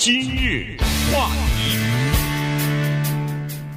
今日话题，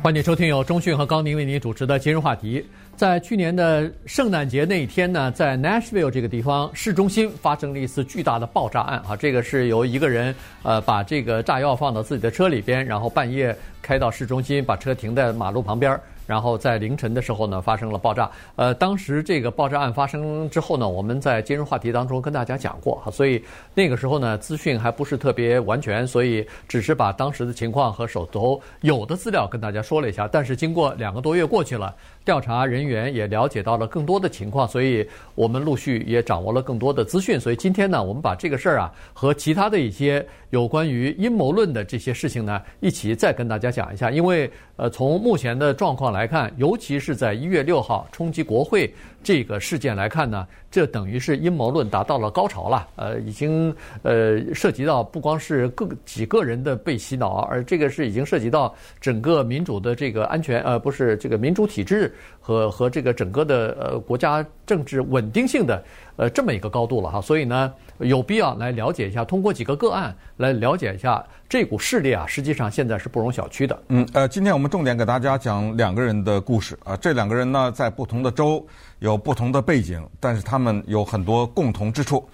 欢迎收听由中讯和高宁为您主持的今日话题。在去年的圣诞节那一天呢，在 Nashville 这个地方市中心发生了一次巨大的爆炸案啊！这个是由一个人呃把这个炸药放到自己的车里边，然后半夜开到市中心，把车停在马路旁边。然后在凌晨的时候呢，发生了爆炸。呃，当时这个爆炸案发生之后呢，我们在今日话题当中跟大家讲过哈，所以那个时候呢，资讯还不是特别完全，所以只是把当时的情况和手头有的资料跟大家说了一下。但是经过两个多月过去了，调查人员也了解到了更多的情况，所以我们陆续也掌握了更多的资讯。所以今天呢，我们把这个事儿啊和其他的一些有关于阴谋论的这些事情呢，一起再跟大家讲一下。因为呃，从目前的状况来看，尤其是在一月六号冲击国会这个事件来看呢，这等于是阴谋论达到了高潮了。呃，已经呃涉及到不光是个几个人的被洗脑，而这个是已经涉及到整个民主的这个安全，呃，不是这个民主体制和和这个整个的呃国家政治稳定性的呃这么一个高度了哈。所以呢，有必要来了解一下，通过几个个案来了解一下这股势力啊，实际上现在是不容小觑的。嗯，呃，今天我们重点给大家讲两个人的故事啊，这两个人呢在不同的州。有不同的背景，但是他们有很多共同之处。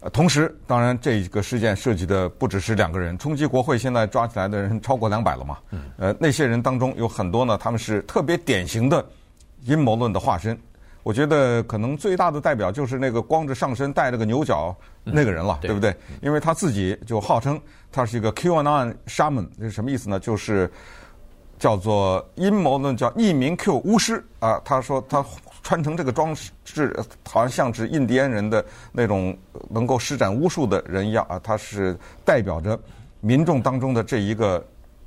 呃，同时，当然这个事件涉及的不只是两个人，冲击国会现在抓起来的人超过两百了嘛。呃，那些人当中有很多呢，他们是特别典型的阴谋论的化身。我觉得可能最大的代表就是那个光着上身戴着个牛角那个人了，嗯、对，不对？因为他自己就号称他是一个 QAnon shaman，这是什么意思呢？就是叫做阴谋论叫匿名 Q 巫师啊。他说他。穿成这个装饰，好像像是印第安人的那种能够施展巫术的人一样啊！他是代表着民众当中的这一个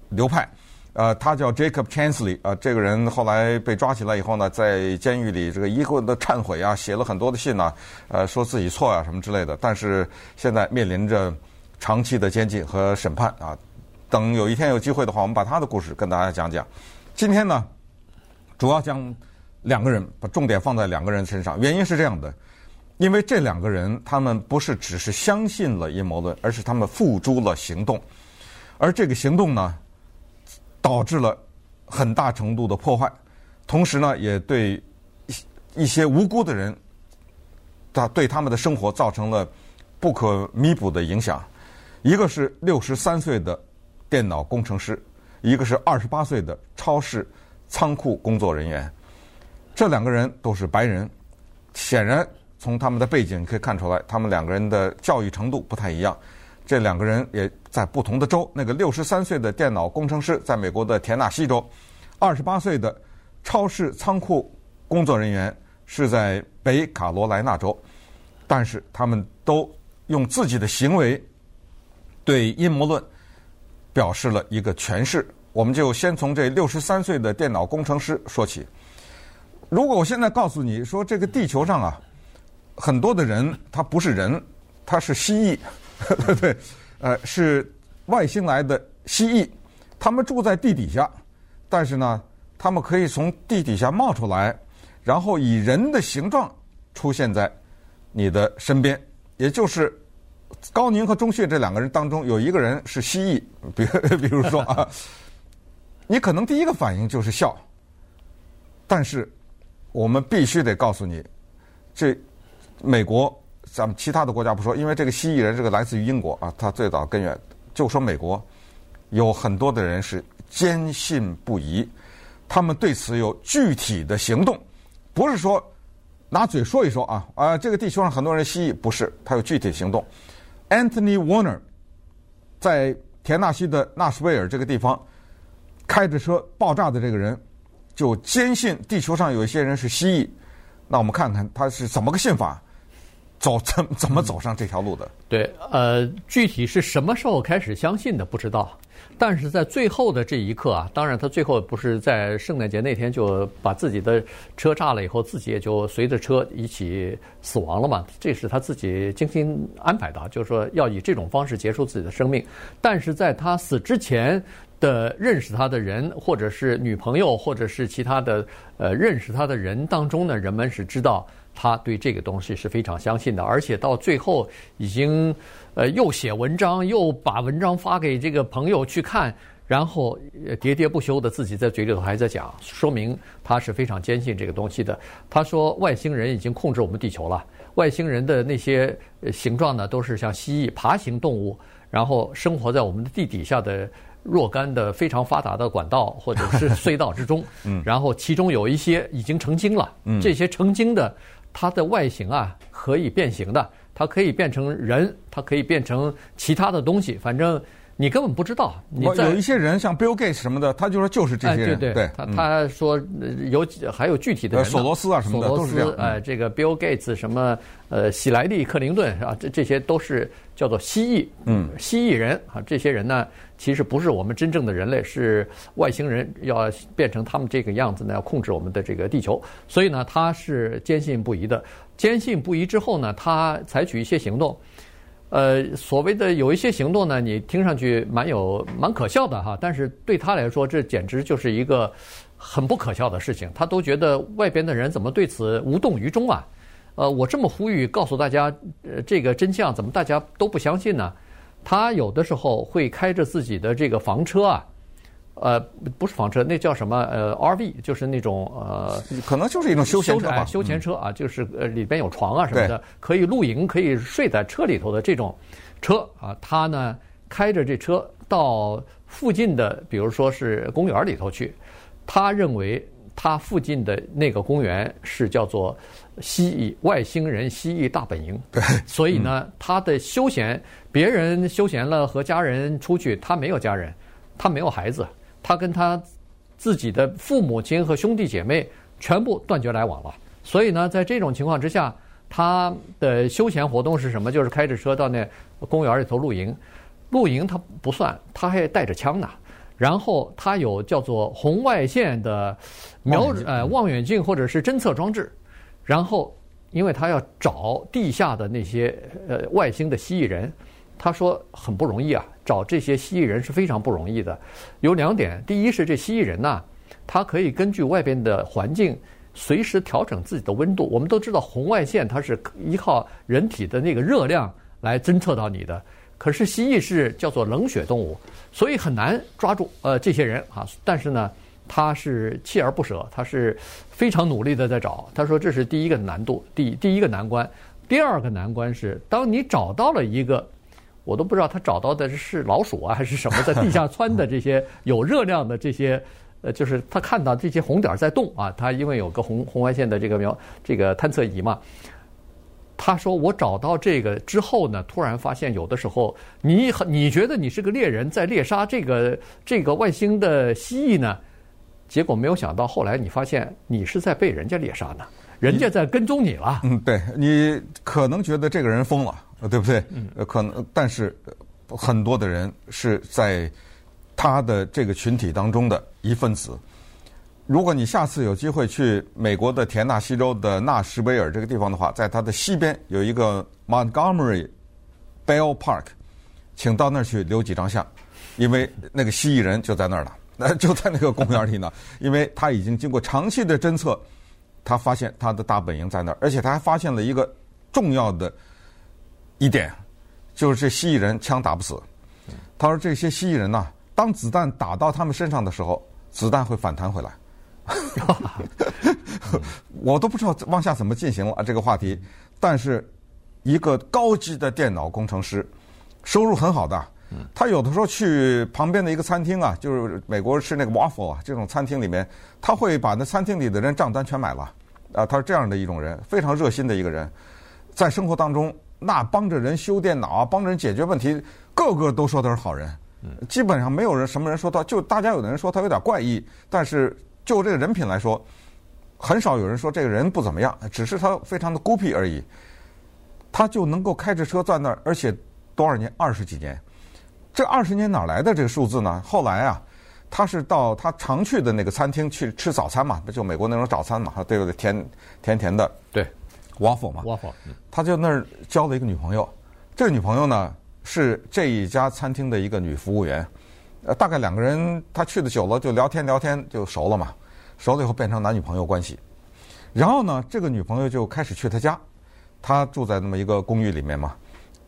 流派，呃，他叫 Jacob Chansley 啊。这个人后来被抓起来以后呢，在监狱里这个一个的忏悔啊，写了很多的信呐，呃，说自己错啊什么之类的。但是现在面临着长期的监禁和审判啊。等有一天有机会的话，我们把他的故事跟大家讲讲。今天呢，主要讲。两个人把重点放在两个人身上，原因是这样的，因为这两个人他们不是只是相信了阴谋论，而是他们付诸了行动，而这个行动呢，导致了很大程度的破坏，同时呢，也对一些无辜的人，他对他们的生活造成了不可弥补的影响。一个是六十三岁的电脑工程师，一个是二十八岁的超市仓库工作人员。这两个人都是白人，显然从他们的背景可以看出来，他们两个人的教育程度不太一样。这两个人也在不同的州。那个六十三岁的电脑工程师在美国的田纳西州，二十八岁的超市仓库工作人员是在北卡罗来纳州。但是他们都用自己的行为对阴谋论表示了一个诠释。我们就先从这六十三岁的电脑工程师说起。如果我现在告诉你说，这个地球上啊，很多的人他不是人，他是蜥蜴，对 对？呃，是外星来的蜥蜴，他们住在地底下，但是呢，他们可以从地底下冒出来，然后以人的形状出现在你的身边，也就是高宁和钟迅这两个人当中有一个人是蜥蜴，比 比如说啊，你可能第一个反应就是笑，但是。我们必须得告诉你，这美国咱们其他的国家不说，因为这个蜥蜴人这个来自于英国啊，他最早根源就说美国有很多的人是坚信不疑，他们对此有具体的行动，不是说拿嘴说一说啊啊，这个地球上很多人蜥蜴不是，他有具体行动。Anthony Warner 在田纳西的纳什维尔这个地方开着车爆炸的这个人。就坚信地球上有一些人是蜥蜴，那我们看看他是怎么个信法，走怎怎么走上这条路的？对，呃，具体是什么时候开始相信的不知道，但是在最后的这一刻啊，当然他最后不是在圣诞节那天就把自己的车炸了以后，自己也就随着车一起死亡了嘛，这是他自己精心安排的，就是说要以这种方式结束自己的生命，但是在他死之前。的认识他的人，或者是女朋友，或者是其他的呃认识他的人当中呢，人们是知道他对这个东西是非常相信的，而且到最后已经呃又写文章，又把文章发给这个朋友去看，然后喋喋不休的自己在嘴里头还在讲，说明他是非常坚信这个东西的。他说外星人已经控制我们地球了，外星人的那些形状呢都是像蜥蜴、爬行动物，然后生活在我们的地底下的。若干的非常发达的管道或者是隧道之中，嗯，然后其中有一些已经成精了，嗯，这些成精的，它的外形啊可以变形的，它可以变成人，它可以变成其他的东西，反正。你根本不知道，你在有一些人像 Bill Gates 什么的，他就说就是这些人，哎、对对，他他说有还有具体的人，索罗斯啊什么的都是这样。哎，这个 Bill Gates 什么呃，喜来利克林顿是吧？这这些都是叫做蜥蜴，嗯，蜥蜴人啊，这些人呢，其实不是我们真正的人类，是外星人要变成他们这个样子呢，要控制我们的这个地球。所以呢，他是坚信不疑的，坚信不疑之后呢，他采取一些行动。呃，所谓的有一些行动呢，你听上去蛮有蛮可笑的哈，但是对他来说，这简直就是一个很不可笑的事情。他都觉得外边的人怎么对此无动于衷啊？呃，我这么呼吁告诉大家，呃，这个真相，怎么大家都不相信呢？他有的时候会开着自己的这个房车啊。呃，不是房车，那叫什么？呃，RV，就是那种呃，可能就是一种休闲车吧。休闲车啊，就是呃里边有床啊什么的，可以露营，可以睡在车里头的这种车啊。他呢开着这车到附近的，比如说是公园里头去。他认为他附近的那个公园是叫做蜥蜴外星人蜥蜴大本营。对，所以呢，他的休闲，别人休闲了和家人出去，他没有家人，他没有孩子。他跟他自己的父母亲和兄弟姐妹全部断绝来往了，所以呢，在这种情况之下，他的休闲活动是什么？就是开着车到那公园里头露营。露营他不算，他还带着枪呢。然后他有叫做红外线的瞄呃望远镜或者是侦测装置。然后，因为他要找地下的那些呃外星的蜥蜴人。他说很不容易啊，找这些蜥蜴人是非常不容易的。有两点，第一是这蜥蜴人呐，他可以根据外边的环境随时调整自己的温度。我们都知道红外线它是依靠人体的那个热量来侦测到你的，可是蜥蜴是叫做冷血动物，所以很难抓住呃这些人啊。但是呢，他是锲而不舍，他是非常努力的在找。他说这是第一个难度，第第一个难关。第二个难关是当你找到了一个。我都不知道他找到的是老鼠啊，还是什么 在地下窜的这些有热量的这些，呃，就是他看到这些红点在动啊。他因为有个红红外线的这个瞄这个探测仪嘛，他说我找到这个之后呢，突然发现有的时候你你觉得你是个猎人在猎杀这个这个外星的蜥蜴呢，结果没有想到后来你发现你是在被人家猎杀呢，人家在跟踪你了。嗯，对，你可能觉得这个人疯了。对不对？呃，可能，但是很多的人是在他的这个群体当中的一份子。如果你下次有机会去美国的田纳西州的纳什维尔这个地方的话，在它的西边有一个 Montgomery Bell Park，请到那儿去留几张相，因为那个蜥蜴人就在那儿了，那 就在那个公园里呢，因为他已经经过长期的侦测，他发现他的大本营在那儿，而且他还发现了一个重要的。一点就是这蜥蜴人枪打不死。他说这些蜥蜴人呐，当子弹打到他们身上的时候，子弹会反弹回来。我都不知道往下怎么进行了这个话题。但是一个高级的电脑工程师，收入很好的，他有的时候去旁边的一个餐厅啊，就是美国吃那个 waffle 啊这种餐厅里面，他会把那餐厅里的人账单全买了。啊，他是这样的一种人，非常热心的一个人，在生活当中。那帮着人修电脑啊，帮着人解决问题，个个都说他是好人。基本上没有人什么人说他，就大家有的人说他有点怪异，但是就这个人品来说，很少有人说这个人不怎么样，只是他非常的孤僻而已。他就能够开着车在那儿，而且多少年，二十几年。这二十年哪来的这个数字呢？后来啊，他是到他常去的那个餐厅去吃早餐嘛，不就美国那种早餐嘛，对不对？甜甜甜的，对。waffle 嘛，waffle，他就那儿交了一个女朋友，这个女朋友呢是这一家餐厅的一个女服务员，呃，大概两个人他去的久了就聊天聊天就熟了嘛，熟了以后变成男女朋友关系，然后呢，这个女朋友就开始去他家，他住在那么一个公寓里面嘛，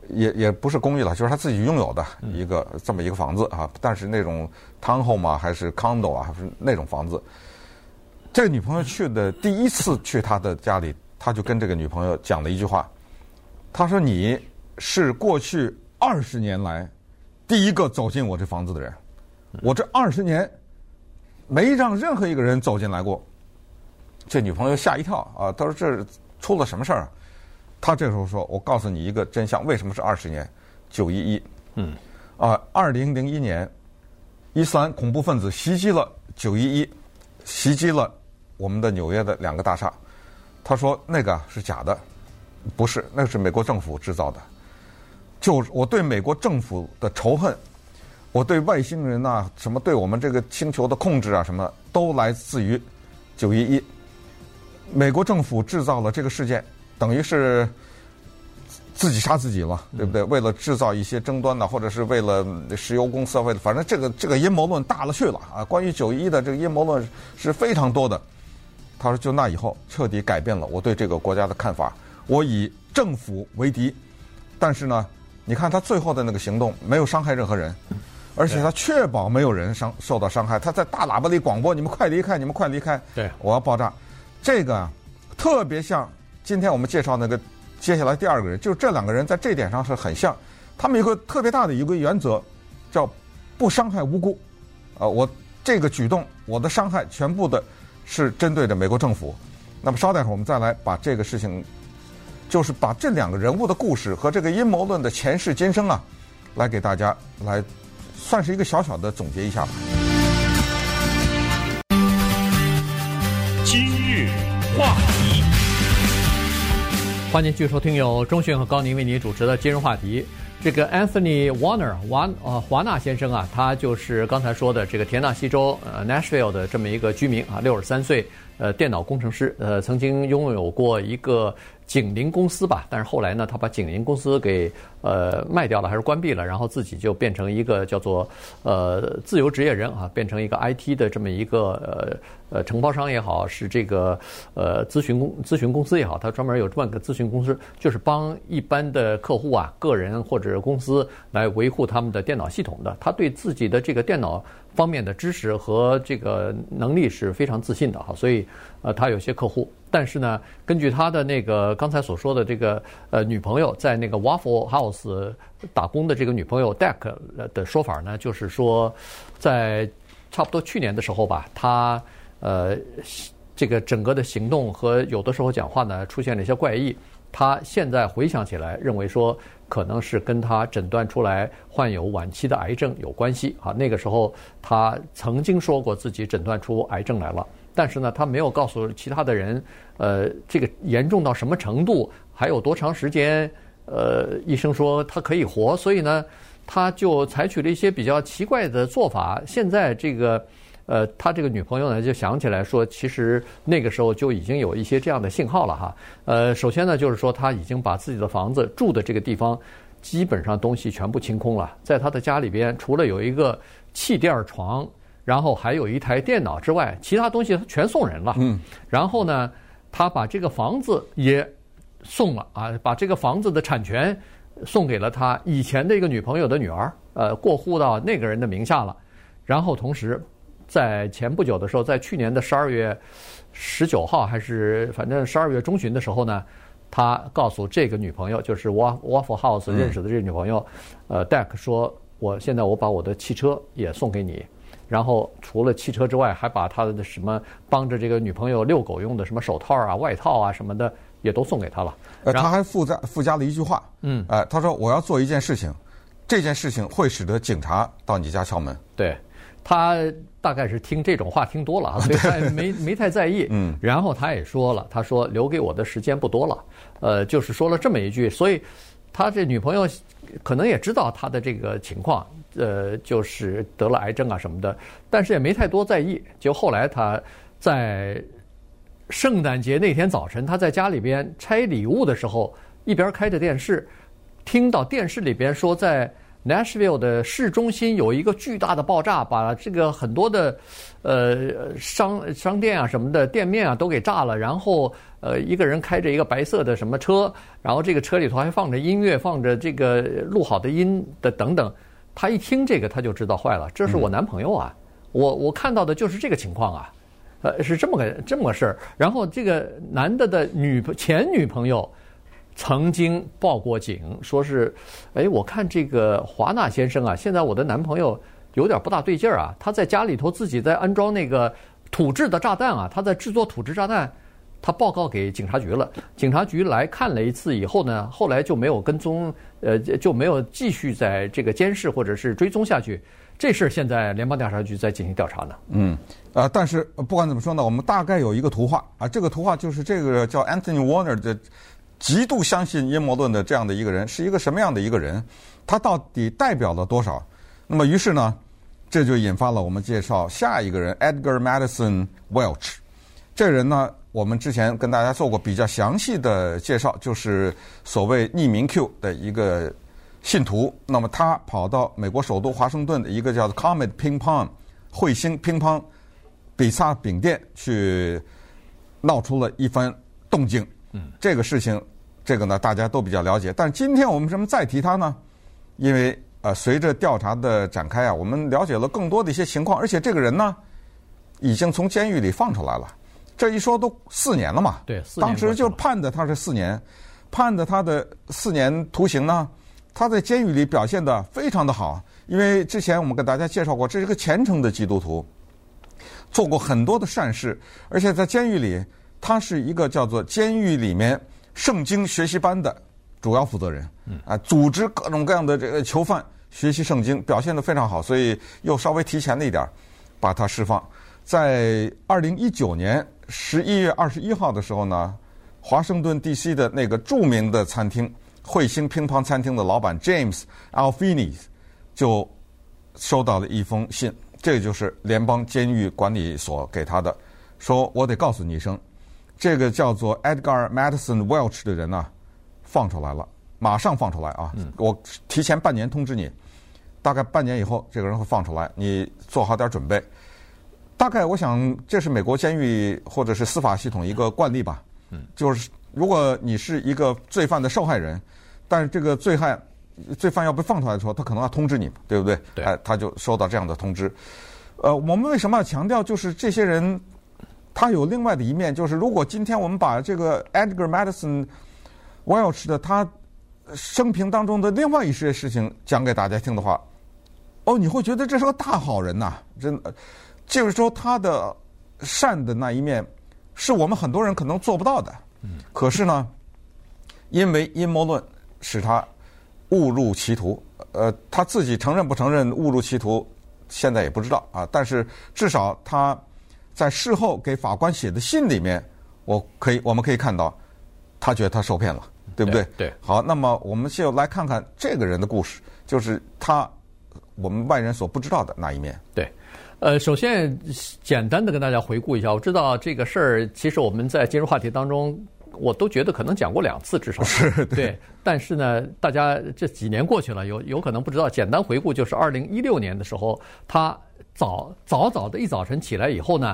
也也不是公寓了，就是他自己拥有的一个这么一个房子啊，但是那种 townhome 啊，还是 condo 啊，还是那种房子。这个女朋友去的第一次去他的家里，他就跟这个女朋友讲了一句话，他说：“你是过去二十年来第一个走进我这房子的人，我这二十年没让任何一个人走进来过。”这女朋友吓一跳啊！他说：“这出了什么事儿？”他这时候说：“我告诉你一个真相，为什么是二十年？九一一，嗯，啊，二零零一年，伊斯兰恐怖分子袭击了九一一，袭击了我们的纽约的两个大厦。他说那个是假的，不是，那是美国政府制造的。就我对美国政府的仇恨，我对外星人呐，什么对我们这个星球的控制啊，什么都来自于九一一。”美国政府制造了这个事件，等于是自己杀自己了，对不对？为了制造一些争端呢，或者是为了石油公司，为了反正这个这个阴谋论大了去了啊！关于九一的这个阴谋论是非常多的。他说：“就那以后，彻底改变了我对这个国家的看法。我以政府为敌，但是呢，你看他最后的那个行动没有伤害任何人，而且他确保没有人伤受到伤害。他在大喇叭里广播：‘你们快离开，你们快离开！’对，我要爆炸。”这个啊，特别像今天我们介绍那个接下来第二个人，就是这两个人在这点上是很像。他们有个特别大的一个原则，叫不伤害无辜。啊，我这个举动，我的伤害全部的是针对的美国政府。那么稍待会儿我们再来把这个事情，就是把这两个人物的故事和这个阴谋论的前世今生啊，来给大家来算是一个小小的总结一下吧。今日话题，欢迎继续收听由中讯和高宁为您主持的今日话题。这个 Anthony Warner 华呃华纳先生啊，他就是刚才说的这个田纳西州呃 Nashville 的这么一个居民啊，六十三岁，呃，电脑工程师，呃，曾经拥有过一个。景林公司吧，但是后来呢，他把景林公司给呃卖掉了，还是关闭了，然后自己就变成一个叫做呃自由职业人啊，变成一个 IT 的这么一个呃呃承包商也好，是这个呃咨询公咨询公司也好，他专门有这么个咨询公司，就是帮一般的客户啊、个人或者公司来维护他们的电脑系统的。他对自己的这个电脑方面的知识和这个能力是非常自信的哈，所以呃他有些客户。但是呢，根据他的那个刚才所说的这个呃女朋友在那个 Waffle House 打工的这个女朋友 Deck 的说法呢，就是说，在差不多去年的时候吧，他呃这个整个的行动和有的时候讲话呢出现了一些怪异。他现在回想起来，认为说可能是跟他诊断出来患有晚期的癌症有关系啊。那个时候他曾经说过自己诊断出癌症来了。但是呢，他没有告诉其他的人，呃，这个严重到什么程度，还有多长时间，呃，医生说他可以活，所以呢，他就采取了一些比较奇怪的做法。现在这个，呃，他这个女朋友呢，就想起来说，其实那个时候就已经有一些这样的信号了哈。呃，首先呢，就是说他已经把自己的房子住的这个地方，基本上东西全部清空了，在他的家里边，除了有一个气垫床。然后还有一台电脑之外，其他东西他全送人了。嗯。然后呢，他把这个房子也送了啊，把这个房子的产权送给了他以前的一个女朋友的女儿，呃，过户到那个人的名下了。然后同时，在前不久的时候，在去年的十二月十九号还是反正十二月中旬的时候呢，他告诉这个女朋友，就是 Waffle House 认识的这个女朋友，呃，Deck 说，我现在我把我的汽车也送给你。然后除了汽车之外，还把他的什么帮着这个女朋友遛狗用的什么手套啊、外套啊什么的，也都送给他了。呃，他还附加附加了一句话，嗯，呃，他说我要做一件事情，这件事情会使得警察到你家敲门。对，他大概是听这种话听多了啊，所以他没没太在意。嗯，然后他也说了，他说留给我的时间不多了，呃，就是说了这么一句，所以他这女朋友可能也知道他的这个情况。呃，就是得了癌症啊什么的，但是也没太多在意。就后来他在圣诞节那天早晨，他在家里边拆礼物的时候，一边开着电视，听到电视里边说在 Nashville 的市中心有一个巨大的爆炸，把这个很多的呃商商店啊什么的店面啊都给炸了。然后呃一个人开着一个白色的什么车，然后这个车里头还放着音乐，放着这个录好的音的等等。他一听这个他就知道坏了，这是我男朋友啊，我我看到的就是这个情况啊，呃是这么个这么个事儿。然后这个男的的女前女朋友。曾经报过警，说是，哎，我看这个华纳先生啊，现在我的男朋友有点不大对劲儿啊，他在家里头自己在安装那个土制的炸弹啊，他在制作土制炸弹，他报告给警察局了，警察局来看了一次以后呢，后来就没有跟踪，呃，就没有继续在这个监视或者是追踪下去，这事儿现在联邦调查局在进行调查呢。嗯，呃，但是不管怎么说呢，我们大概有一个图画啊，这个图画就是这个叫 Anthony Warner 的。极度相信阴谋论的这样的一个人是一个什么样的一个人？他到底代表了多少？那么于是呢，这就引发了我们介绍下一个人 Edgar Madison Welch。这人呢，我们之前跟大家做过比较详细的介绍，就是所谓匿名 Q 的一个信徒。那么他跑到美国首都华盛顿的一个叫做 Comet Pingpong 彗星乒乓比萨饼店去闹出了一番动静。嗯，这个事情，这个呢，大家都比较了解。但今天我们为什么再提他呢？因为呃，随着调查的展开啊，我们了解了更多的一些情况，而且这个人呢，已经从监狱里放出来了。这一说都四年了嘛？对，四年。当时就判的他是四年，判的他的四年徒刑呢。他在监狱里表现得非常的好，因为之前我们给大家介绍过，这是个虔诚的基督徒，做过很多的善事，而且在监狱里。他是一个叫做监狱里面圣经学习班的主要负责人，啊，组织各种各样的这个囚犯学习圣经，表现得非常好，所以又稍微提前了一点把他释放。在二零一九年十一月二十一号的时候呢，华盛顿 D.C. 的那个著名的餐厅彗星乒乓餐厅的老板 James Alfinis 就收到了一封信，这就是联邦监狱管理所给他的，说我得告诉你一声。这个叫做 Edgar Madison Welch 的人呢、啊，放出来了，马上放出来啊！嗯、我提前半年通知你，大概半年以后这个人会放出来，你做好点准备。大概我想这是美国监狱或者是司法系统一个惯例吧。嗯，就是如果你是一个罪犯的受害人，但是这个罪害罪犯要被放出来的时候，他可能要通知你，对不对？对。哎，他就收到这样的通知。呃，我们为什么要强调？就是这些人。他有另外的一面，就是如果今天我们把这个 Edgar Madison Welch 的他生平当中的另外一些事情讲给大家听的话，哦，你会觉得这是个大好人呐，真的，就是说他的善的那一面是我们很多人可能做不到的。嗯可是呢，因为阴谋论使他误入歧途，呃，他自己承认不承认误入歧途，现在也不知道啊。但是至少他。在事后给法官写的信里面，我可以我们可以看到，他觉得他受骗了，对不对？对。好，那么我们就来看看这个人的故事，就是他我们外人所不知道的那一面。对。呃，首先简单的跟大家回顾一下，我知道这个事儿，其实我们在今日话题当中，我都觉得可能讲过两次至少。是。对。对。但是呢，大家这几年过去了，有有可能不知道。简单回顾就是二零一六年的时候，他。早早早的一早晨起来以后呢，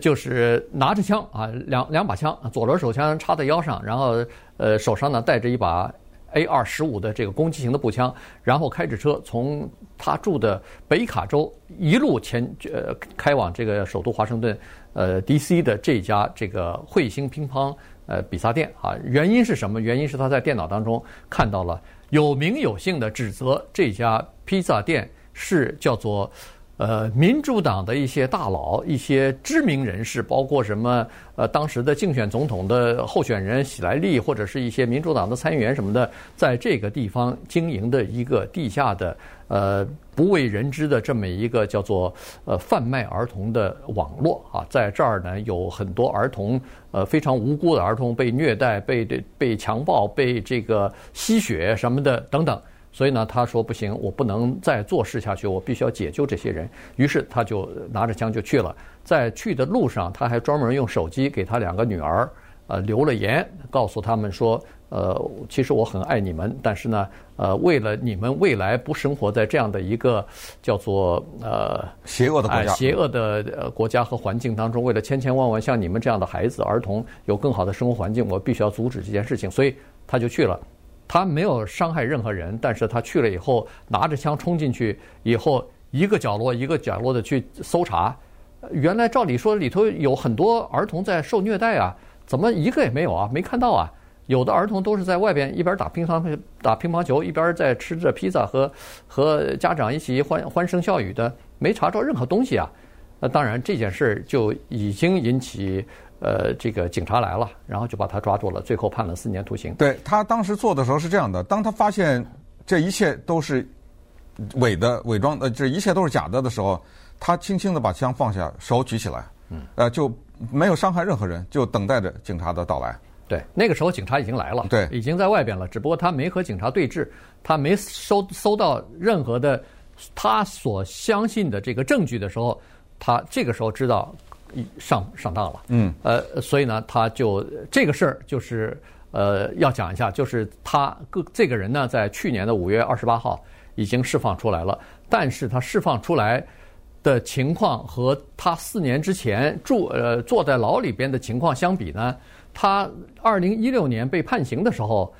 就是拿着枪啊，两两把枪，左轮手枪插在腰上，然后呃手上呢带着一把 A 二十五的这个攻击型的步枪，然后开着车从他住的北卡州一路前呃开往这个首都华盛顿呃 DC 的这家这个彗星乒乓呃比萨店啊，原因是什么？原因是他在电脑当中看到了有名有姓的指责这家披萨店是叫做。呃，民主党的一些大佬、一些知名人士，包括什么呃，当时的竞选总统的候选人喜来利，或者是一些民主党的参议员什么的，在这个地方经营的一个地下的呃不为人知的这么一个叫做呃贩卖儿童的网络啊，在这儿呢有很多儿童呃非常无辜的儿童被虐待、被被强暴、被这个吸血什么的等等。所以呢，他说不行，我不能再做事下去，我必须要解救这些人。于是他就拿着枪就去了。在去的路上，他还专门用手机给他两个女儿，呃，留了言，告诉他们说，呃，其实我很爱你们，但是呢，呃，为了你们未来不生活在这样的一个叫做呃邪恶的国家、邪恶的呃国家和环境当中，为了千千万万像你们这样的孩子儿童有更好的生活环境，我必须要阻止这件事情，所以他就去了。他没有伤害任何人，但是他去了以后，拿着枪冲进去以后，一个角落一个角落的去搜查。原来照理说里头有很多儿童在受虐待啊，怎么一个也没有啊？没看到啊？有的儿童都是在外边一边打乒乓打乒乓球，一边在吃着披萨和和家长一起欢欢声笑语的，没查着任何东西啊。那当然这件事就已经引起呃这个警察来了，然后就把他抓住了，最后判了四年徒刑。对，他当时做的时候是这样的，当他发现这一切都是伪的、伪装的，这一切都是假的的时候，他轻轻的把枪放下，手举起来，嗯，呃，就没有伤害任何人，就等待着警察的到来。对，那个时候警察已经来了，对，已经在外边了。只不过他没和警察对峙，他没收搜到任何的他所相信的这个证据的时候，他这个时候知道上上当了。嗯，呃，所以呢，他就这个事儿就是呃要讲一下，就是他个这个人呢，在去年的五月二十八号已经释放出来了，但是他释放出来的情况和他四年之前住呃坐在牢里边的情况相比呢？他二零一六年被判刑的时候，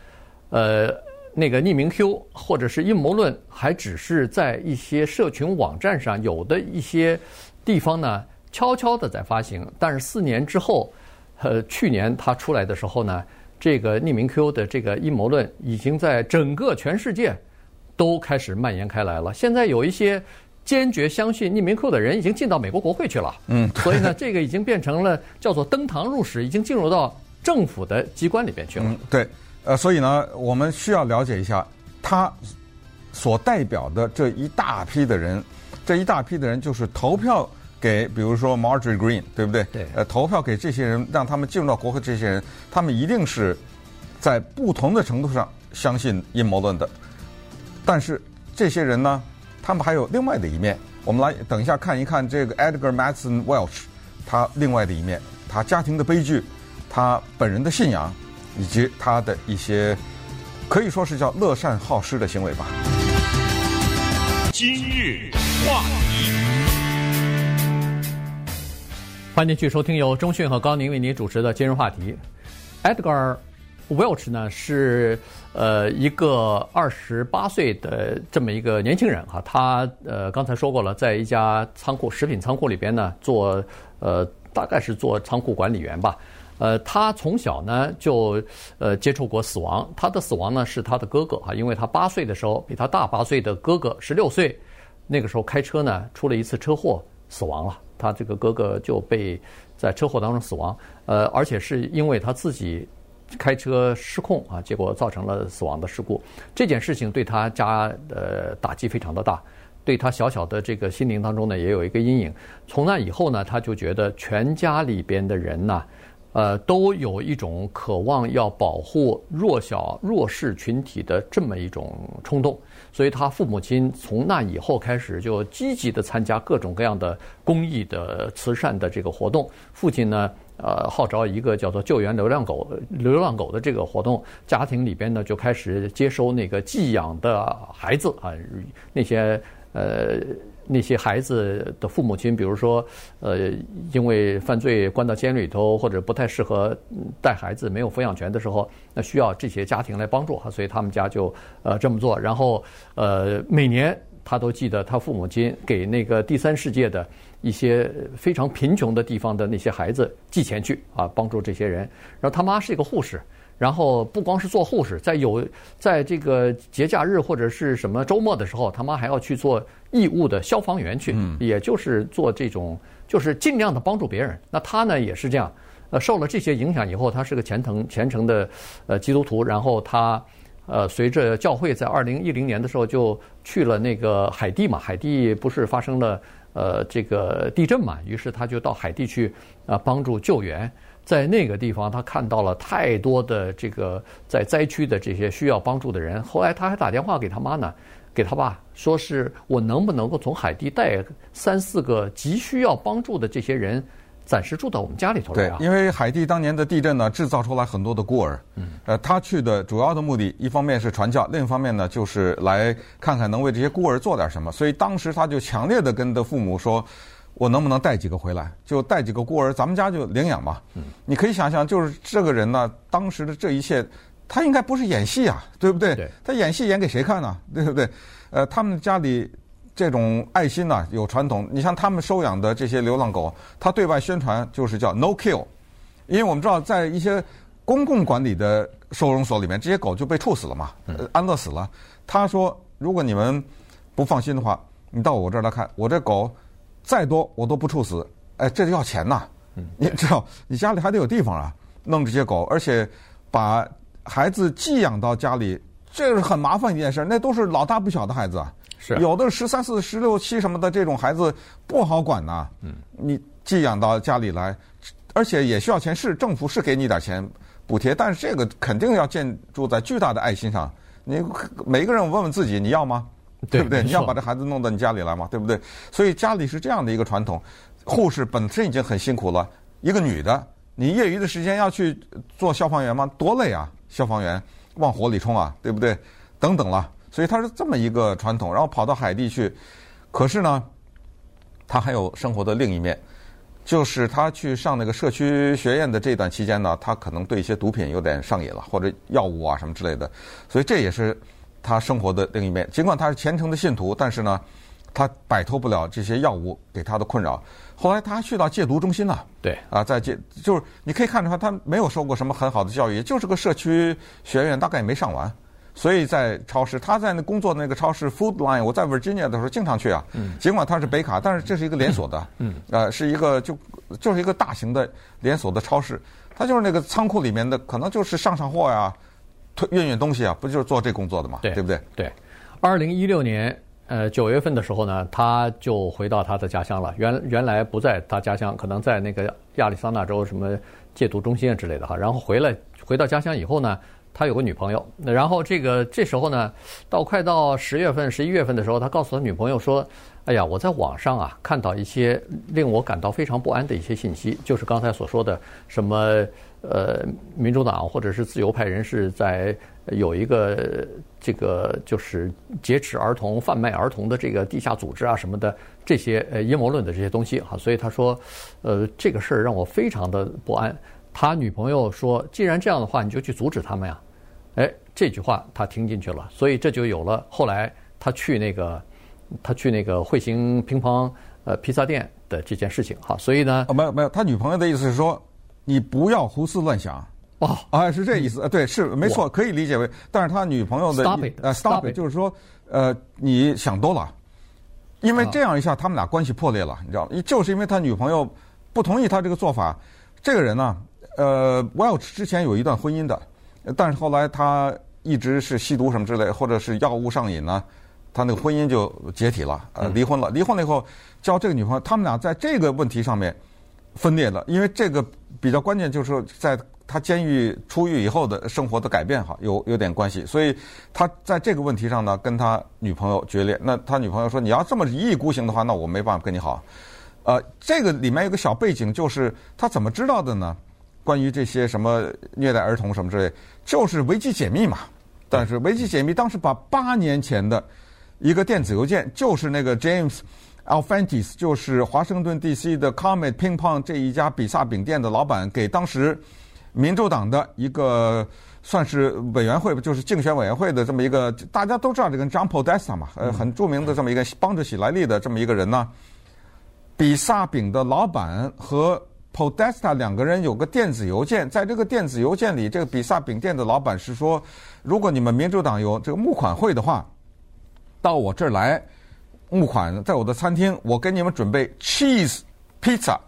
呃，那个匿名 Q 或者是阴谋论，还只是在一些社群网站上有的一些地方呢，悄悄的在发行。但是四年之后，呃，去年它出来的时候呢，这个匿名 Q 的这个阴谋论已经在整个全世界都开始蔓延开来了。现在有一些坚决相信匿名 Q 的人已经进到美国国会去了。嗯，所以呢，这个已经变成了叫做登堂入室，已经进入到。政府的机关里边去了。嗯，对，呃，所以呢，我们需要了解一下他所代表的这一大批的人，这一大批的人就是投票给，比如说 Marjorie Greene，对不对？对。呃，投票给这些人，让他们进入到国会，这些人，他们一定是在不同的程度上相信阴谋论的。但是这些人呢，他们还有另外的一面。我们来等一下看一看这个 Edgar Madsen Welch，他另外的一面，他家庭的悲剧。他本人的信仰，以及他的一些可以说是叫乐善好施的行为吧。今日话题，欢迎继续收听由中讯和高宁为您主持的今日话题。Edgar Welch 呢是呃一个二十八岁的这么一个年轻人哈，他呃刚才说过了，在一家仓库食品仓库里边呢做呃大概是做仓库管理员吧。呃，他从小呢就呃接触过死亡。他的死亡呢是他的哥哥哈，因为他八岁的时候比他大八岁的哥哥十六岁，那个时候开车呢出了一次车祸死亡了。他这个哥哥就被在车祸当中死亡，呃，而且是因为他自己开车失控啊，结果造成了死亡的事故。这件事情对他家的打击非常的大，对他小小的这个心灵当中呢也有一个阴影。从那以后呢，他就觉得全家里边的人呐。呃，都有一种渴望要保护弱小弱势群体的这么一种冲动，所以他父母亲从那以后开始就积极的参加各种各样的公益的慈善的这个活动。父亲呢，呃，号召一个叫做“救援流浪狗”流浪狗的这个活动，家庭里边呢就开始接收那个寄养的孩子啊，那些呃。那些孩子的父母亲，比如说，呃，因为犯罪关到监狱里头，或者不太适合带孩子，没有抚养权的时候，那需要这些家庭来帮助哈，所以他们家就呃这么做。然后，呃，每年他都记得他父母亲给那个第三世界的一些非常贫穷的地方的那些孩子寄钱去啊，帮助这些人。然后他妈是一个护士。然后不光是做护士，在有在这个节假日或者是什么周末的时候，他妈还要去做义务的消防员去，也就是做这种，就是尽量的帮助别人。那他呢也是这样，呃，受了这些影响以后，他是个虔诚虔诚的呃基督徒。然后他呃随着教会在二零一零年的时候就去了那个海地嘛，海地不是发生了呃这个地震嘛，于是他就到海地去啊帮助救援。在那个地方，他看到了太多的这个在灾区的这些需要帮助的人。后来他还打电话给他妈呢，给他爸，说是我能不能够从海地带三四个急需要帮助的这些人暂时住到我们家里头来。因为海地当年的地震呢，制造出来很多的孤儿。嗯。呃，他去的主要的目的，一方面是传教，另一方面呢，就是来看看能为这些孤儿做点什么。所以当时他就强烈的跟的父母说：“我能不能带几个回来？就带几个孤儿，咱们家就领养嘛。”嗯。你可以想象，就是这个人呢，当时的这一切，他应该不是演戏啊，对不对？对。他演戏演给谁看呢？对不对？呃，他们家里。这种爱心呢，有传统。你像他们收养的这些流浪狗，他对外宣传就是叫 “no kill”，因为我们知道，在一些公共管理的收容所里面，这些狗就被处死了嘛，安乐死了。他说：“如果你们不放心的话，你到我这儿来看，我这狗再多我都不处死。哎，这就要钱呐！你知道，你家里还得有地方啊，弄这些狗，而且把孩子寄养到家里，这是很麻烦一件事。那都是老大不小的孩子啊。”是有的十三四、十六七什么的这种孩子不好管呐。嗯，你寄养到家里来，而且也需要钱，是政府是给你点钱补贴，但是这个肯定要建筑在巨大的爱心上。你每一个人问问自己，你要吗？对不对？你要把这孩子弄到你家里来嘛？对不对？所以家里是这样的一个传统。护士本身已经很辛苦了，一个女的，你业余的时间要去做消防员吗？多累啊！消防员往火里冲啊，对不对？等等了。所以他是这么一个传统，然后跑到海地去。可是呢，他还有生活的另一面，就是他去上那个社区学院的这段期间呢，他可能对一些毒品有点上瘾了，或者药物啊什么之类的。所以这也是他生活的另一面。尽管他是虔诚的信徒，但是呢，他摆脱不了这些药物给他的困扰。后来他还去到戒毒中心了。对。啊，在戒就是你可以看出来，他没有受过什么很好的教育，就是个社区学院，大概也没上完。所以在超市，他在那工作的那个超市 Food Line，我在 Virginia 的时候经常去啊。嗯。尽管他是北卡，但是这是一个连锁的。嗯。呃，是一个就就是一个大型的连锁的超市，它就是那个仓库里面的，可能就是上上货呀，推运运东西啊，不就是做这工作的嘛？对，对不对？对。二零一六年呃九月份的时候呢，他就回到他的家乡了。原原来不在他家乡，可能在那个亚利桑那州什么戒毒中心啊之类的哈。然后回来回到家乡以后呢。他有个女朋友，那然后这个这时候呢，到快到十月份、十一月份的时候，他告诉他女朋友说：“哎呀，我在网上啊看到一些令我感到非常不安的一些信息，就是刚才所说的什么呃，民主党或者是自由派人士在有一个这个就是劫持儿童、贩卖儿童的这个地下组织啊什么的这些呃阴谋论的这些东西哈，所以他说，呃，这个事儿让我非常的不安。他女朋友说：既然这样的话，你就去阻止他们呀。”哎，这句话他听进去了，所以这就有了后来他去那个他去那个彗星乒乓呃披萨店的这件事情哈。所以呢，哦，没有没有，他女朋友的意思是说，你不要胡思乱想哦，哎是这意思，对，是没错，可以理解为，但是他女朋友的呃 stop it，就是说呃你想多了，因为这样一下他们俩关系破裂了，你知道吗？就是因为他女朋友不同意他这个做法，这个人呢，呃，Welch 之前有一段婚姻的。但是后来他一直是吸毒什么之类，或者是药物上瘾呢，他那个婚姻就解体了，呃，离婚了。离婚了以后交这个女朋友，他们俩在这个问题上面分裂了，因为这个比较关键，就是说在他监狱出狱以后的生活的改变哈，有有点关系。所以他在这个问题上呢，跟他女朋友决裂。那他女朋友说：“你要这么一意孤行的话，那我没办法跟你好。”呃，这个里面有个小背景，就是他怎么知道的呢？关于这些什么虐待儿童什么之类，就是维基解密嘛。但是维基解密当时把八年前的一个电子邮件，就是那个 James Alefantis，就是华盛顿 D.C. 的 Comet 乒乓这一家比萨饼店的老板，给当时民主党的一个算是委员会，就是竞选委员会的这么一个，大家都知道这个 John Podesta 嘛，呃，很著名的这么一个帮着喜来利的这么一个人呢。比萨饼的老板和 Podesta 两个人有个电子邮件，在这个电子邮件里，这个比萨饼店的老板是说，如果你们民主党有这个募款会的话，到我这儿来募款，在我的餐厅，我给你们准备 cheese pizza。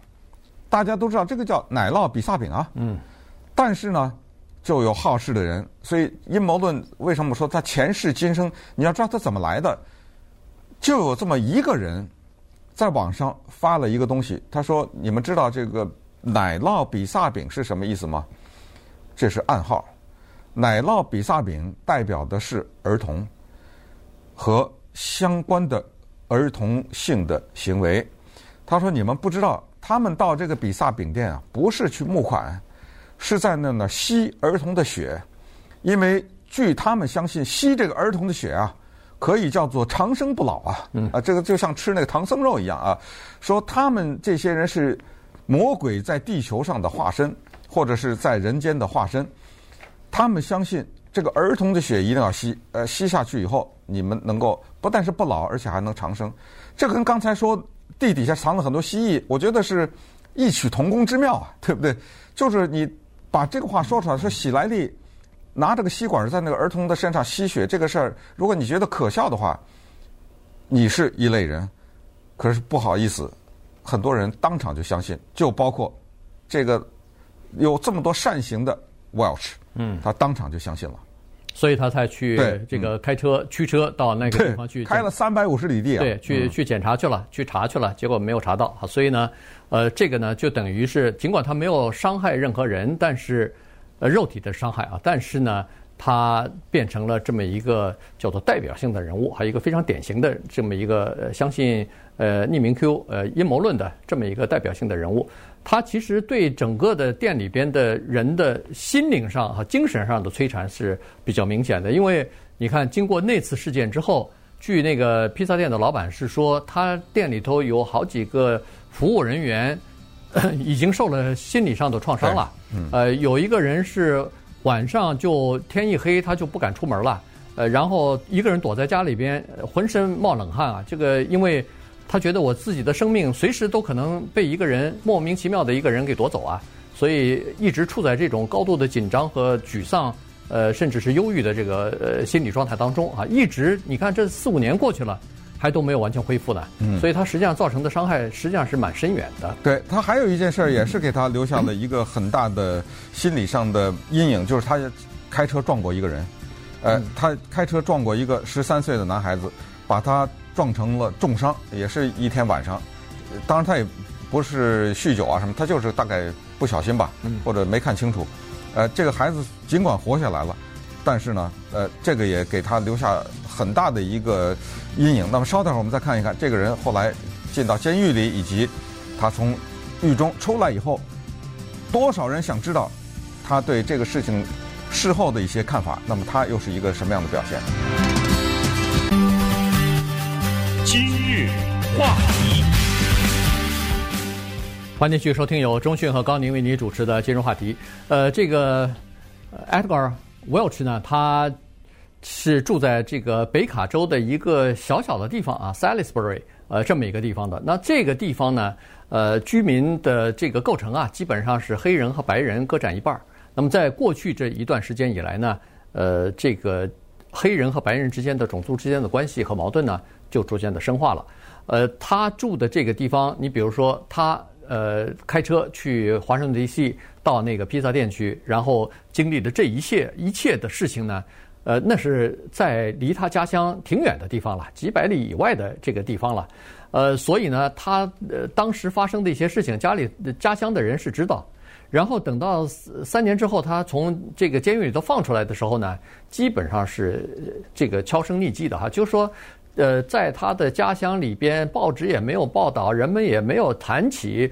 大家都知道这个叫奶酪比萨饼啊，嗯，但是呢，就有好事的人，所以阴谋论为什么说他前世今生？你要知道他怎么来的，就有这么一个人。在网上发了一个东西，他说：“你们知道这个奶酪比萨饼是什么意思吗？这是暗号。奶酪比萨饼代表的是儿童和相关的儿童性的行为。”他说：“你们不知道，他他们到这个比萨饼店啊，不是去募款，是在那呢吸儿童的血，因为据他们相信，吸这个儿童的血啊，可以叫做长生不老啊。嗯啊，这个就像吃那个唐僧肉一样啊。说他们这些人是魔鬼在地球上的化身，或者是在人间的化身。他们相信这个儿童的血一定要吸，呃，吸下去以后，你们能够不但是不老，而且还能长生。这跟刚才说地底下藏了很多蜥蜴，我觉得是异曲同工之妙啊，对不对？就是你把这个话说出来，说喜来利拿这个吸管在那个儿童的身上吸血这个事儿，如果你觉得可笑的话，你是一类人。可是不好意思，很多人当场就相信，就包括这个有这么多善行的 Welch，嗯，他当场就相信了。所以他才去这个开车驱车到那个地方去，开了三百五十里地啊，对，去去检查去了，去查去了，结果没有查到。所以呢，呃，这个呢就等于是，尽管他没有伤害任何人，但是呃肉体的伤害啊，但是呢，他变成了这么一个叫做代表性的人物，还有一个非常典型的这么一个相信呃匿名 Q 呃阴谋论的这么一个代表性的人物。他其实对整个的店里边的人的心灵上和精神上的摧残是比较明显的，因为你看，经过那次事件之后，据那个披萨店的老板是说，他店里头有好几个服务人员已经受了心理上的创伤了。呃，有一个人是晚上就天一黑他就不敢出门了，呃，然后一个人躲在家里边，浑身冒冷汗啊，这个因为。他觉得我自己的生命随时都可能被一个人莫名其妙的一个人给夺走啊，所以一直处在这种高度的紧张和沮丧，呃，甚至是忧郁的这个呃心理状态当中啊，一直你看这四五年过去了，还都没有完全恢复呢。嗯，所以他实际上造成的伤害实际上是蛮深远的。对，他还有一件事儿也是给他留下了一个很大的心理上的阴影，就是他开车撞过一个人，呃，他开车撞过一个十三岁的男孩子，把他。撞成了重伤，也是一天晚上。当然他也不是酗酒啊什么，他就是大概不小心吧，或者没看清楚。呃，这个孩子尽管活下来了，但是呢，呃，这个也给他留下很大的一个阴影。那么稍等会儿我们再看一看这个人后来进到监狱里，以及他从狱中出来以后，多少人想知道他对这个事情事后的一些看法？那么他又是一个什么样的表现？话题，欢迎继续收听由中讯和高宁为你主持的今日话题。呃，这个 Edgar Welch 呢，他是住在这个北卡州的一个小小的地方啊，Salisbury，呃，这么一个地方的。那这个地方呢，呃，居民的这个构成啊，基本上是黑人和白人各占一半。那么在过去这一段时间以来呢，呃，这个黑人和白人之间的种族之间的关系和矛盾呢，就逐渐的深化了，呃，他住的这个地方，你比如说他呃开车去华盛顿 D.C. 到那个披萨店去，然后经历的这一切一切的事情呢，呃，那是在离他家乡挺远的地方了，几百里以外的这个地方了，呃，所以呢，他呃当时发生的一些事情，家里家乡的人是知道，然后等到三年之后，他从这个监狱里头放出来的时候呢，基本上是这个销声匿迹的哈，就是说。呃，在他的家乡里边，报纸也没有报道，人们也没有谈起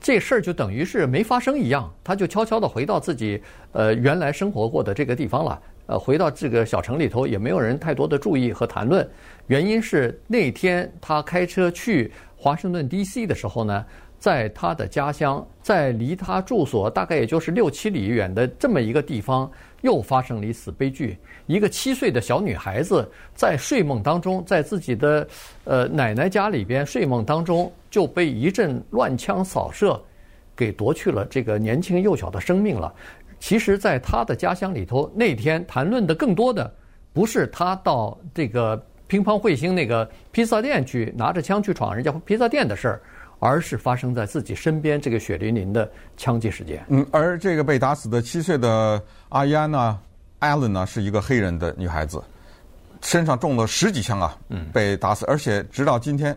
这事儿，就等于是没发生一样。他就悄悄地回到自己呃原来生活过的这个地方了。呃，回到这个小城里头，也没有人太多的注意和谈论。原因是那天他开车去华盛顿 D.C. 的时候呢，在他的家乡，在离他住所大概也就是六七里远的这么一个地方，又发生了一次悲剧。一个七岁的小女孩子在睡梦当中，在自己的呃奶奶家里边睡梦当中，就被一阵乱枪扫射给夺去了这个年轻幼小的生命了。其实，在他的家乡里头，那天谈论的更多的不是他到这个乒乓彗星那个披萨店去拿着枪去闯人家披萨店的事儿，而是发生在自己身边这个血淋淋的枪击事件。嗯，而这个被打死的七岁的阿伊安呢？Allen 呢是一个黑人的女孩子，身上中了十几枪啊，被打死，而且直到今天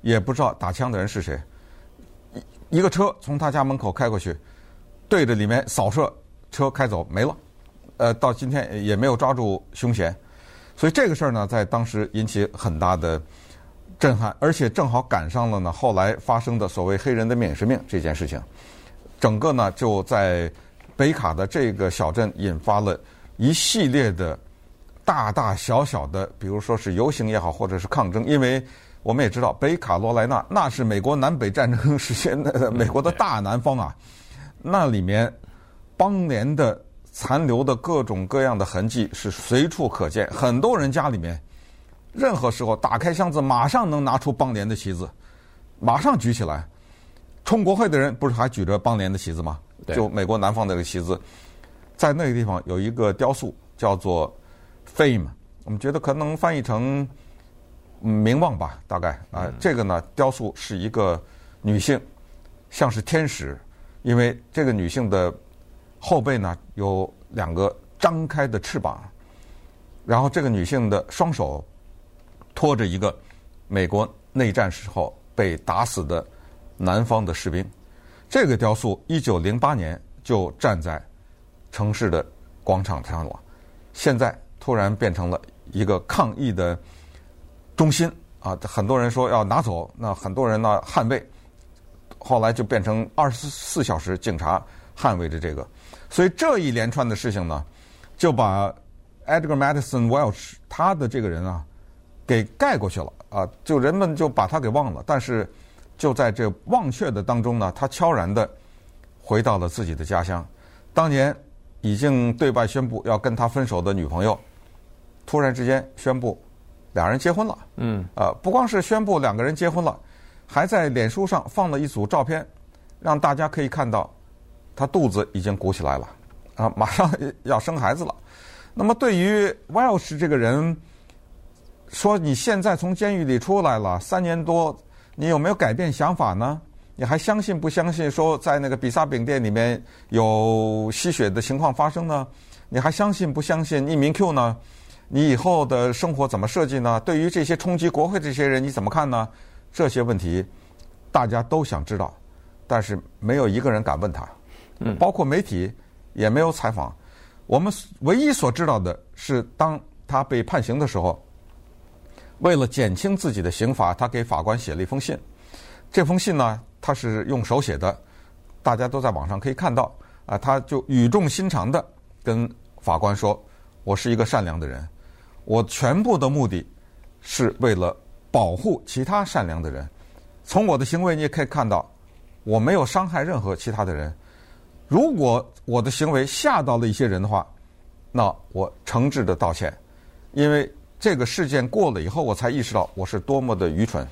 也不知道打枪的人是谁。一一个车从他家门口开过去，对着里面扫射，车开走没了。呃，到今天也没有抓住凶嫌，所以这个事儿呢，在当时引起很大的震撼，而且正好赶上了呢后来发生的所谓黑人的免死命这件事情，整个呢就在北卡的这个小镇引发了一系列的大大小小的，比如说是游行也好，或者是抗争，因为我们也知道北卡罗来纳那是美国南北战争时期的美国的大南方啊，那里面邦联的残留的各种各样的痕迹是随处可见，很多人家里面。任何时候打开箱子，马上能拿出邦联的旗子，马上举起来。冲国会的人不是还举着邦联的旗子吗？就美国南方的这个旗子，在那个地方有一个雕塑叫做 “Fame”，我们觉得可能翻译成“名望”吧，大概啊。这个呢，雕塑是一个女性，像是天使，因为这个女性的后背呢有两个张开的翅膀，然后这个女性的双手。拖着一个美国内战时候被打死的南方的士兵，这个雕塑一九零八年就站在城市的广场上了，现在突然变成了一个抗议的中心啊！很多人说要拿走，那很多人呢捍卫，后来就变成二十四小时警察捍卫着这个，所以这一连串的事情呢，就把 Edgar Madison Welch 他的这个人啊。给盖过去了啊！就人们就把他给忘了，但是就在这忘却的当中呢，他悄然的回到了自己的家乡。当年已经对外宣布要跟他分手的女朋友，突然之间宣布两人结婚了。嗯。啊，不光是宣布两个人结婚了，还在脸书上放了一组照片，让大家可以看到他肚子已经鼓起来了啊，马上要生孩子了。那么对于 Welch 这个人。说你现在从监狱里出来了三年多，你有没有改变想法呢？你还相信不相信说在那个比萨饼店里面有吸血的情况发生呢？你还相信不相信匿名 Q 呢？你以后的生活怎么设计呢？对于这些冲击国会这些人你怎么看呢？这些问题大家都想知道，但是没有一个人敢问他，嗯，包括媒体也没有采访。我们唯一所知道的是，当他被判刑的时候。为了减轻自己的刑罚，他给法官写了一封信。这封信呢，他是用手写的，大家都在网上可以看到。啊，他就语重心长地跟法官说：“我是一个善良的人，我全部的目的是为了保护其他善良的人。从我的行为你也可以看到，我没有伤害任何其他的人。如果我的行为吓到了一些人的话，那我诚挚的道歉，因为。”这个事件过了以后，我才意识到我是多么的愚蠢。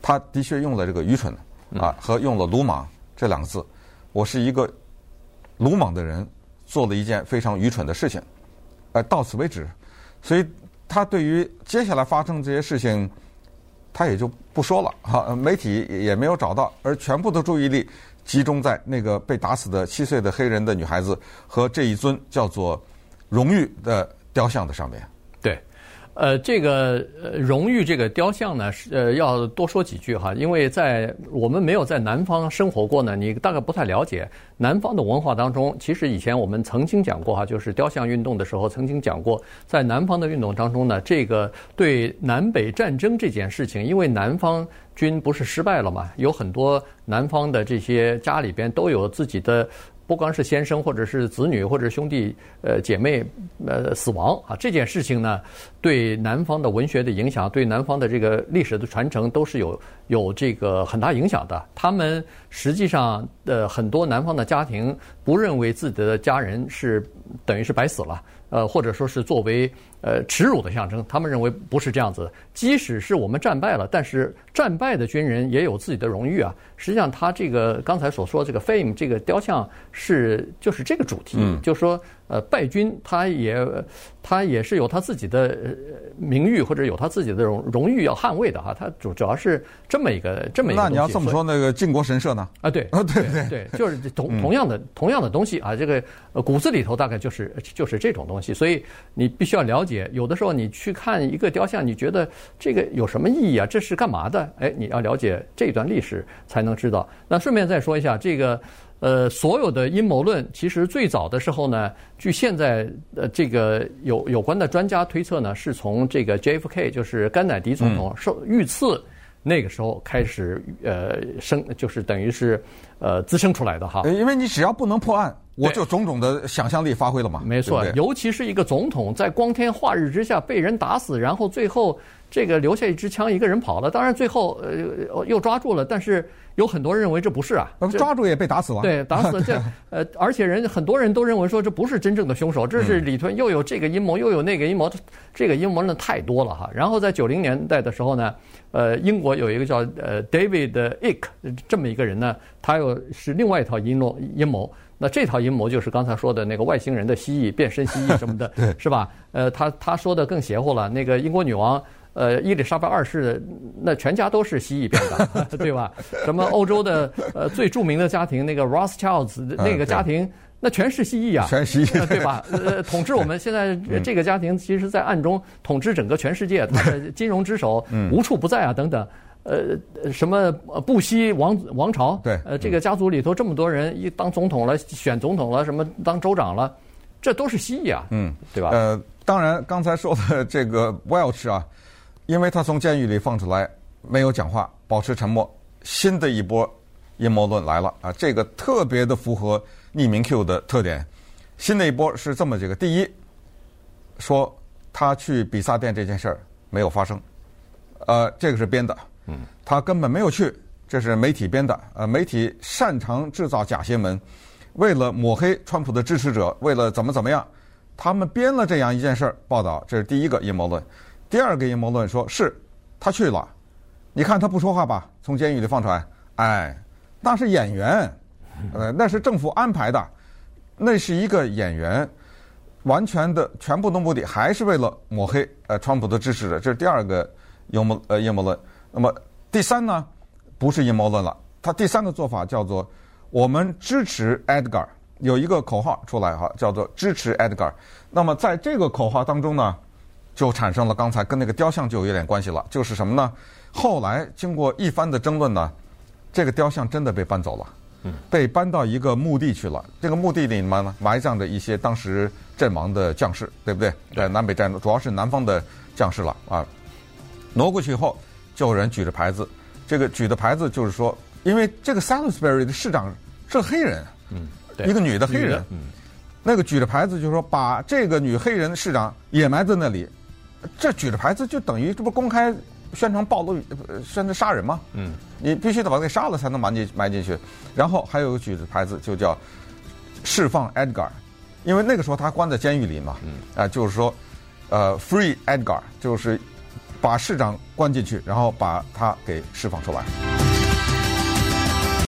他的确用了这个愚蠢啊，和用了鲁莽这两个字。我是一个鲁莽的人，做了一件非常愚蠢的事情。呃，到此为止。所以他对于接下来发生这些事情，他也就不说了哈。媒体也没有找到，而全部的注意力集中在那个被打死的七岁的黑人的女孩子和这一尊叫做“荣誉”的雕像的上面。呃，这个荣誉这个雕像呢，是呃要多说几句哈，因为在我们没有在南方生活过呢，你大概不太了解南方的文化当中。其实以前我们曾经讲过哈，就是雕像运动的时候曾经讲过，在南方的运动当中呢，这个对南北战争这件事情，因为南方军不是失败了嘛，有很多南方的这些家里边都有自己的。不光是先生，或者是子女，或者兄弟、呃姐妹，呃死亡啊，这件事情呢，对南方的文学的影响，对南方的这个历史的传承，都是有有这个很大影响的。他们实际上呃很多南方的家庭不认为自己的家人是等于是白死了。呃，或者说是作为呃耻辱的象征，他们认为不是这样子。即使是我们战败了，但是战败的军人也有自己的荣誉啊。实际上，他这个刚才所说这个 fame 这个雕像是就是这个主题，嗯、就是说。呃，败军他也他也是有他自己的名誉或者有他自己的荣荣誉要捍卫的哈，他主主要是这么一个这么一个。那你要这么说，那个靖国神社呢？啊，对，啊，对对对，就是同同样的同样的东西啊，这个骨子里头大概就是就是这种东西，所以你必须要了解。有的时候你去看一个雕像，你觉得这个有什么意义啊？这是干嘛的？哎，你要了解这段历史才能知道。那顺便再说一下这个。呃，所有的阴谋论其实最早的时候呢，据现在呃这个有有关的专家推测呢，是从这个 JFK 就是甘乃迪总统受遇刺那个时候开始呃生，就是等于是呃滋生出来的哈。因为你只要不能破案，我就种种的想象力发挥了嘛。没错，对对，尤其是一个总统在光天化日之下被人打死，然后最后这个留下一支枪，一个人跑了。当然最后呃又抓住了，但是。有很多人认为这不是啊，抓住也被打死了。对，打死了 这呃，而且人很多人都认为说这不是真正的凶手，这是里头又有这个阴谋，又有那个阴谋，这个阴谋呢太多了哈。然后在九零年代的时候呢，呃，英国有一个叫呃 David Icke 这么一个人呢，他又是另外一套阴谋阴谋。那这套阴谋就是刚才说的那个外星人的蜥蜴变身蜥蜴什么的，对，是吧？呃，他他说的更邪乎了，那个英国女王。呃，伊丽莎白二世那全家都是蜥蜴变的，对吧？什么欧洲的呃最著名的家庭那个 Rothschilds 那个家庭，那全是蜥蜴啊，全蜥蜴，对吧？呃，统治我们现在这个家庭，其实在暗中统治整个全世界，他的金融之手无处不在啊，等等。呃，什么布希王王朝，对，呃，这个家族里头这么多人一当总统了，选总统了，什么当州长了，这都是蜥蜴啊，嗯，对吧？呃，当然刚才说的这个 Welch 啊。因为他从监狱里放出来，没有讲话，保持沉默。新的一波阴谋论来了啊！这个特别的符合匿名 Q 的特点。新的一波是这么几个：第一，说他去比萨店这件事儿没有发生，呃，这个是编的，嗯，他根本没有去，这是媒体编的。呃，媒体擅长制造假新闻，为了抹黑川普的支持者，为了怎么怎么样，他们编了这样一件事儿报道。这是第一个阴谋论。第二个阴谋论说是他去了，你看他不说话吧，从监狱里放出来，哎，那是演员，呃，那是政府安排的，那是一个演员，完全的全部的目的还是为了抹黑呃川普的支持者，这是第二个阴谋呃阴谋论。那么第三呢，不是阴谋论了，他第三个做法叫做我们支持 Edgar，有一个口号出来哈，叫做支持 Edgar。那么在这个口号当中呢。就产生了刚才跟那个雕像就有点关系了，就是什么呢？后来经过一番的争论呢，这个雕像真的被搬走了，嗯，被搬到一个墓地去了。这个墓地里面呢，埋葬着一些当时阵亡的将士，对不对？在南北战争，主要是南方的将士了啊。挪过去以后，就有人举着牌子，这个举的牌子就是说，因为这个 Salisbury 的市长是黑人，嗯，一个女的黑人，嗯，那个举着牌子就是说，把这个女黑人市长也埋在那里。这举着牌子就等于这不公开宣传暴露，宣传杀人吗？嗯，你必须得把他给杀了才能埋进埋进去。然后还有个举着牌子就叫释放 Edgar，因为那个时候他关在监狱里嘛。嗯，啊，就是说，呃，Free Edgar，就是把市长关进去，然后把他给释放出来。